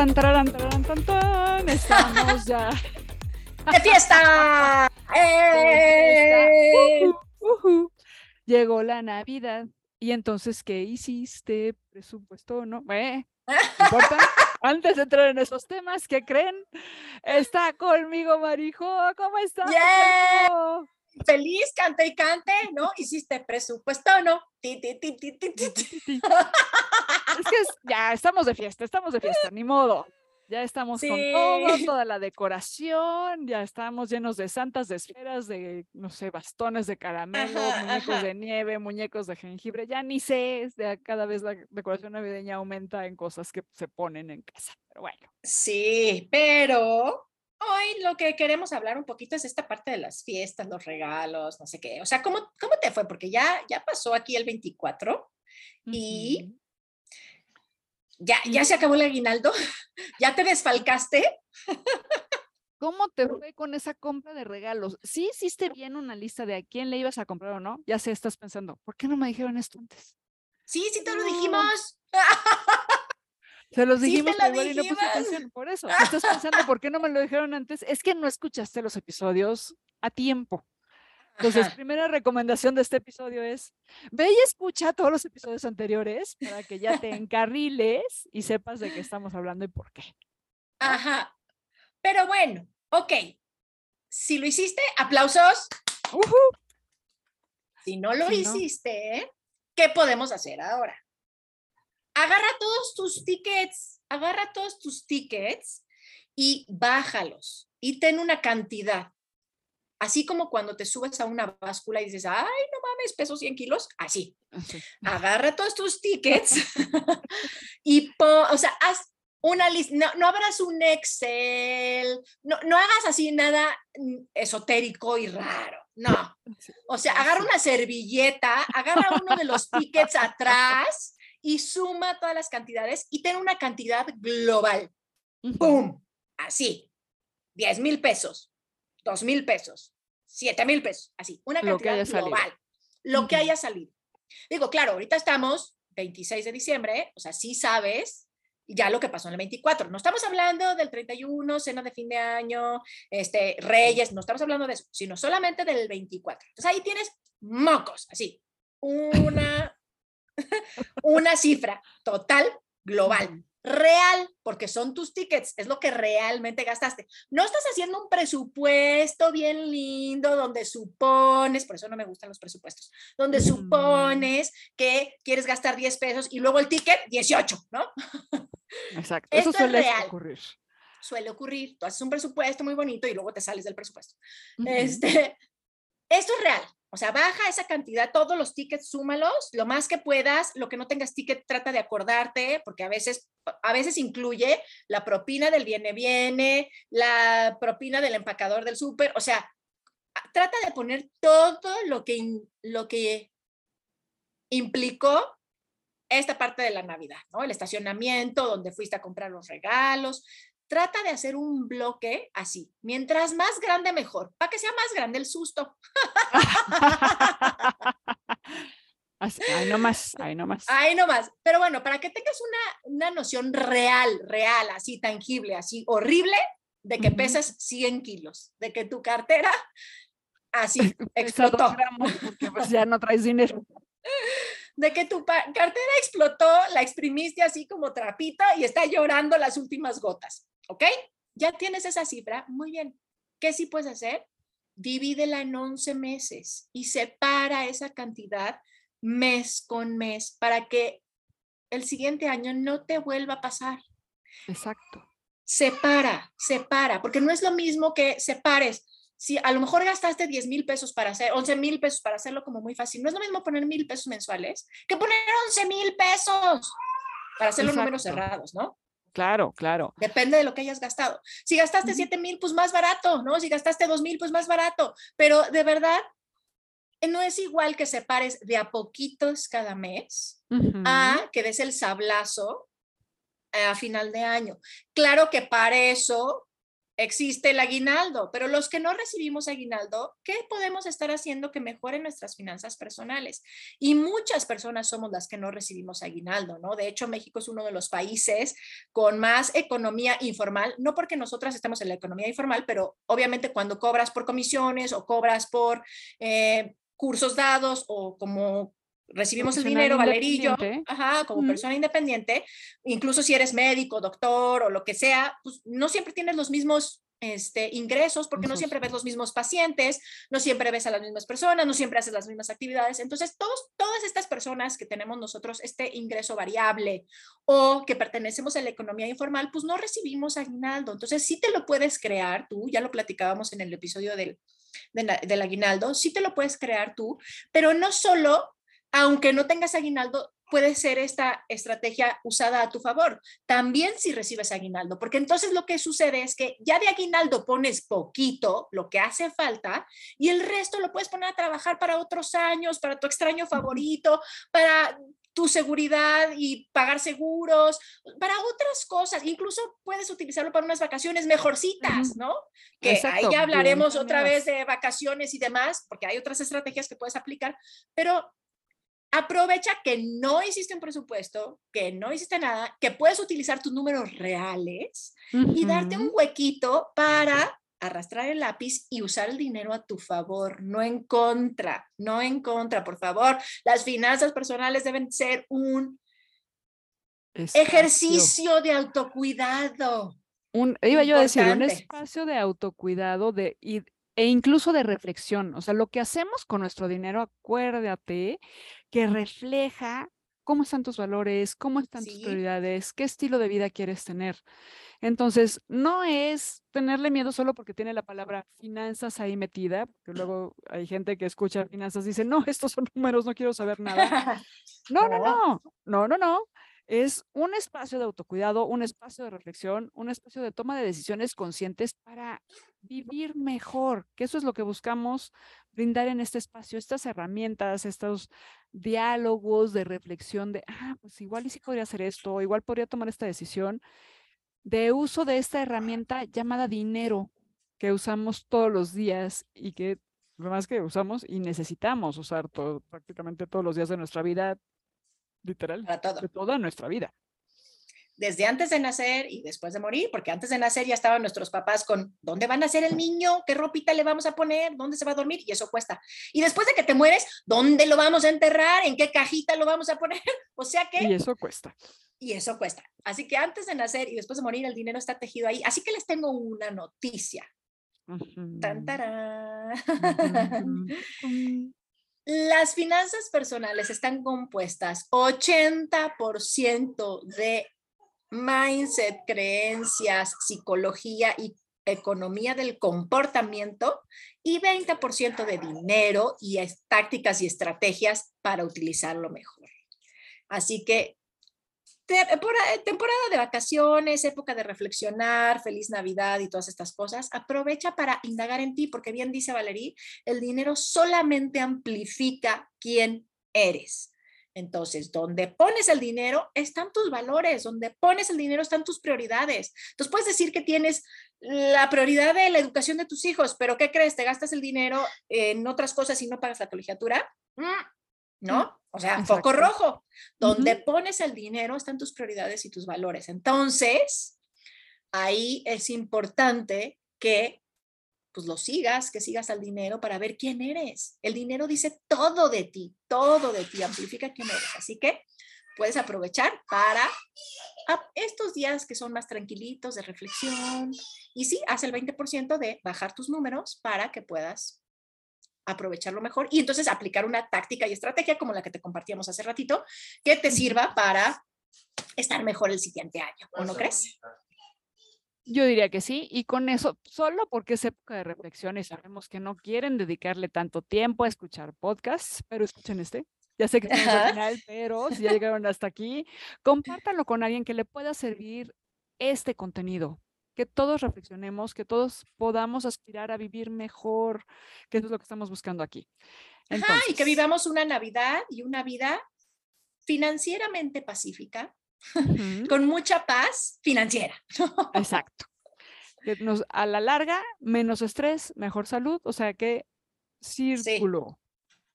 Tan, tan, tan, Estamos ya. ¡De fiesta! ¡Eh! Llegó la Navidad. Y entonces, ¿qué hiciste? ¿Presupuesto no? ¿Eh? ¿Importa? Antes de entrar en esos temas, ¿qué creen? Está conmigo Marijo. ¿Cómo estás? Feliz, cante y cante, ¿no? Hiciste presupuesto, ¿no? Ti, ti, ti, es que ya estamos de fiesta, estamos de fiesta, ni modo. Ya estamos con todo, toda la decoración, ya estamos llenos de santas, de esferas, de, no sé, bastones de caramelo, muñecos de nieve, muñecos de jengibre, ya ni sé, cada vez la decoración navideña aumenta en cosas que se ponen en casa, pero bueno. Sí, pero hoy lo que queremos hablar un poquito es esta parte de las fiestas, los regalos, no sé qué. O sea, ¿cómo, cómo te fue? Porque ya, ya pasó aquí el 24 y ya, ya se acabó el aguinaldo, ya te desfalcaste. ¿Cómo te fue con esa compra de regalos? ¿Sí hiciste bien una lista de a quién le ibas a comprar o no? Ya sé, estás pensando, ¿por qué no me dijeron esto antes? Sí, sí te lo dijimos. Se los dijimos, pero igual y no puse atención. Por eso, estás pensando, ¿por qué no me lo dijeron antes? Es que no escuchaste los episodios a tiempo. Entonces, primera recomendación de este episodio es, ve y escucha todos los episodios anteriores para que ya te encarriles y sepas de qué estamos hablando y por qué. Ajá. Pero bueno, ok. Si lo hiciste, aplausos. Si no lo hiciste, ¿qué podemos hacer ahora? Agarra todos tus tickets, agarra todos tus tickets y bájalos y ten una cantidad. Así como cuando te subes a una báscula y dices, ay, no mames, peso 100 kilos, así. Agarra todos tus tickets y, o sea, haz una lista, no, no, abras un Excel, no, no hagas así nada mm, esotérico y raro, no. O sea, agarra una servilleta, agarra uno de los tickets atrás y suma todas las cantidades y ten una cantidad global. ¡Pum! Así. 10 mil pesos dos mil pesos, siete mil pesos, así, una cantidad global, lo que haya salido. Digo, claro, ahorita estamos 26 de diciembre, o sea, sí sabes ya lo que pasó en el 24. No estamos hablando del 31, cena de fin de año, este, Reyes, no estamos hablando de eso, sino solamente del 24. Entonces ahí tienes mocos, así, una, una cifra total global real, porque son tus tickets, es lo que realmente gastaste. No estás haciendo un presupuesto bien lindo donde supones, por eso no me gustan los presupuestos, donde mm. supones que quieres gastar 10 pesos y luego el ticket 18, ¿no? Exacto. Eso suele ocurrir. Suele ocurrir. Tú haces un presupuesto muy bonito y luego te sales del presupuesto. Este, esto es real. O sea, baja esa cantidad, todos los tickets, súmalos, lo más que puedas, lo que no tengas ticket, trata de acordarte, porque a veces, a veces incluye la propina del viene viene, la propina del empacador del súper, o sea, trata de poner todo lo que, lo que implicó esta parte de la Navidad, ¿no? El estacionamiento, donde fuiste a comprar los regalos, trata de hacer un bloque así. Mientras más grande, mejor, para que sea más grande el susto. Ahí nomás, ahí nomás. Ahí nomás. Pero bueno, para que tengas una, una noción real, real, así tangible, así horrible, de que pesas 100 kilos, de que tu cartera así explotó. Porque pues ya no traes dinero. De que tu cartera explotó, la exprimiste así como trapita y está llorando las últimas gotas. ¿Ok? Ya tienes esa cifra. Muy bien. ¿Qué sí puedes hacer? Divídela en 11 meses y separa esa cantidad mes con mes para que el siguiente año no te vuelva a pasar. Exacto. Separa, separa, porque no es lo mismo que separes si a lo mejor gastaste 10 mil pesos para hacer, 11 mil pesos para hacerlo como muy fácil, no es lo mismo poner mil pesos mensuales que poner 11 mil pesos para hacer los números cerrados, ¿no? Claro, claro. Depende de lo que hayas gastado. Si gastaste 7 mil, pues más barato, ¿no? Si gastaste 2 mil, pues más barato. Pero de verdad, no es igual que separes de a poquitos cada mes a que des el sablazo a final de año. Claro que para eso existe el aguinaldo, pero los que no recibimos aguinaldo, ¿qué podemos estar haciendo que mejore nuestras finanzas personales? Y muchas personas somos las que no recibimos aguinaldo, ¿no? De hecho, México es uno de los países con más economía informal, no porque nosotras estemos en la economía informal, pero obviamente cuando cobras por comisiones o cobras por eh, cursos dados o como recibimos el dinero, Valerillo, ajá, como persona independiente, incluso si eres médico, doctor o lo que sea, pues no siempre tienes los mismos este, ingresos, porque no siempre ves los mismos pacientes, no siempre ves a las mismas personas, no siempre haces las mismas actividades. Entonces, todos, todas estas personas que tenemos nosotros este ingreso variable o que pertenecemos a la economía informal, pues no recibimos aguinaldo. Entonces, sí te lo puedes crear tú, ya lo platicábamos en el episodio del, del aguinaldo, sí te lo puedes crear tú, pero no solo aunque no tengas aguinaldo, puede ser esta estrategia usada a tu favor. También si recibes aguinaldo, porque entonces lo que sucede es que ya de aguinaldo pones poquito, lo que hace falta, y el resto lo puedes poner a trabajar para otros años, para tu extraño favorito, para tu seguridad y pagar seguros, para otras cosas. Incluso puedes utilizarlo para unas vacaciones mejorcitas, ¿no? Que ahí ya hablaremos otra vez de vacaciones y demás, porque hay otras estrategias que puedes aplicar, pero aprovecha que no hiciste un presupuesto, que no hiciste nada, que puedes utilizar tus números reales y darte un huequito para arrastrar el lápiz y usar el dinero a tu favor, no en contra, no en contra, por favor. Las finanzas personales deben ser un ejercicio de autocuidado. Un, iba yo a decir, un espacio de autocuidado de, e incluso de reflexión. O sea, lo que hacemos con nuestro dinero, acuérdate que refleja cómo están tus valores, cómo están tus prioridades, qué estilo de vida quieres tener. Entonces, no es tenerle miedo solo porque tiene la palabra finanzas ahí metida, porque luego hay gente que escucha finanzas y dice, no, estos son números, no quiero saber nada. No, no, no, no, no, no. Es un espacio de autocuidado, un espacio de reflexión, un espacio de toma de decisiones conscientes para vivir mejor, que eso es lo que buscamos brindar en este espacio, estas herramientas, estos diálogos de reflexión de, ah, pues igual y sí podría hacer esto, igual podría tomar esta decisión, de uso de esta herramienta llamada dinero, que usamos todos los días y que más que usamos y necesitamos usar todo, prácticamente todos los días de nuestra vida, literal, de toda nuestra vida desde antes de nacer y después de morir, porque antes de nacer ya estaban nuestros papás con dónde va a nacer el niño, qué ropita le vamos a poner, dónde se va a dormir, y eso cuesta. Y después de que te mueres, ¿dónde lo vamos a enterrar? ¿En qué cajita lo vamos a poner? O sea que... Y eso cuesta. Y eso cuesta. Así que antes de nacer y después de morir, el dinero está tejido ahí. Así que les tengo una noticia. Las finanzas personales están compuestas 80% de mindset, creencias, psicología y economía del comportamiento y 20% de dinero y tácticas y estrategias para utilizarlo mejor. Así que temporada de vacaciones, época de reflexionar, feliz Navidad y todas estas cosas, aprovecha para indagar en ti, porque bien dice Valerie, el dinero solamente amplifica quién eres. Entonces, donde pones el dinero están tus valores, donde pones el dinero están tus prioridades. Entonces, puedes decir que tienes la prioridad de la educación de tus hijos, pero ¿qué crees? ¿Te gastas el dinero en otras cosas y no pagas la colegiatura? Mm, ¿No? Mm, o sea, foco rojo. Donde pones el dinero están tus prioridades y tus valores. Entonces, ahí es importante que pues lo sigas, que sigas al dinero para ver quién eres. El dinero dice todo de ti, todo de ti, amplifica quién eres. Así que puedes aprovechar para estos días que son más tranquilitos de reflexión y sí, haz el 20% de bajar tus números para que puedas aprovecharlo mejor y entonces aplicar una táctica y estrategia como la que te compartíamos hace ratito que te sirva para estar mejor el siguiente año, ¿o no crees? Yo diría que sí, y con eso, solo porque es época de reflexión y sabemos que no quieren dedicarle tanto tiempo a escuchar podcasts, pero escuchen este. Ya sé que estamos al final, pero si ya llegaron hasta aquí, compártanlo con alguien que le pueda servir este contenido, que todos reflexionemos, que todos podamos aspirar a vivir mejor, que eso es lo que estamos buscando aquí. Ajá, y que vivamos una Navidad y una vida financieramente pacífica, con mucha paz financiera. Exacto. Que nos, a la larga, menos estrés, mejor salud, o sea que círculo.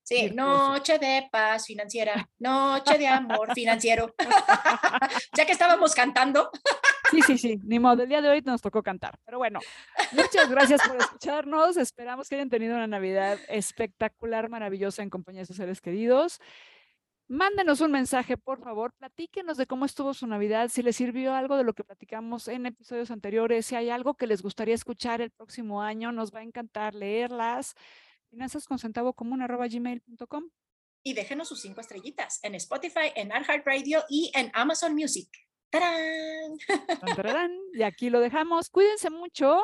Sí. noche de paz financiera, noche de amor financiero. ya que estábamos cantando. sí, sí, sí, ni modo, el día de hoy nos tocó cantar. Pero bueno, muchas gracias por escucharnos. Esperamos que hayan tenido una Navidad espectacular, maravillosa en compañía de sus seres queridos. Mándenos un mensaje, por favor, platíquenos de cómo estuvo su Navidad, si les sirvió algo de lo que platicamos en episodios anteriores, si hay algo que les gustaría escuchar el próximo año, nos va a encantar leerlas. Finanzas con centavo común arroba gmail.com. Y déjenos sus cinco estrellitas en Spotify, en Radio y en Amazon Music. ¡Tarán! Y aquí lo dejamos. Cuídense mucho.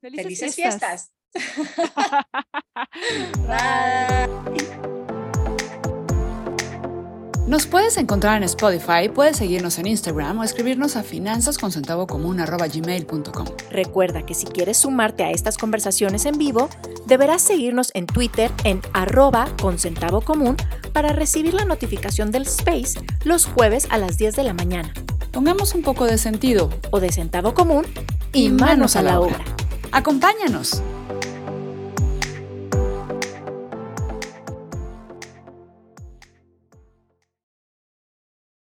Felices, fiestas. Bye. Nos puedes encontrar en Spotify, puedes seguirnos en Instagram o escribirnos a finanzasconcentavocomún.gmail.com. Recuerda que si quieres sumarte a estas conversaciones en vivo, deberás seguirnos en Twitter en arroba común para recibir la notificación del space los jueves a las 10 de la mañana. Pongamos un poco de sentido o de centavo común y, manos, a la obra. Acompáñanos.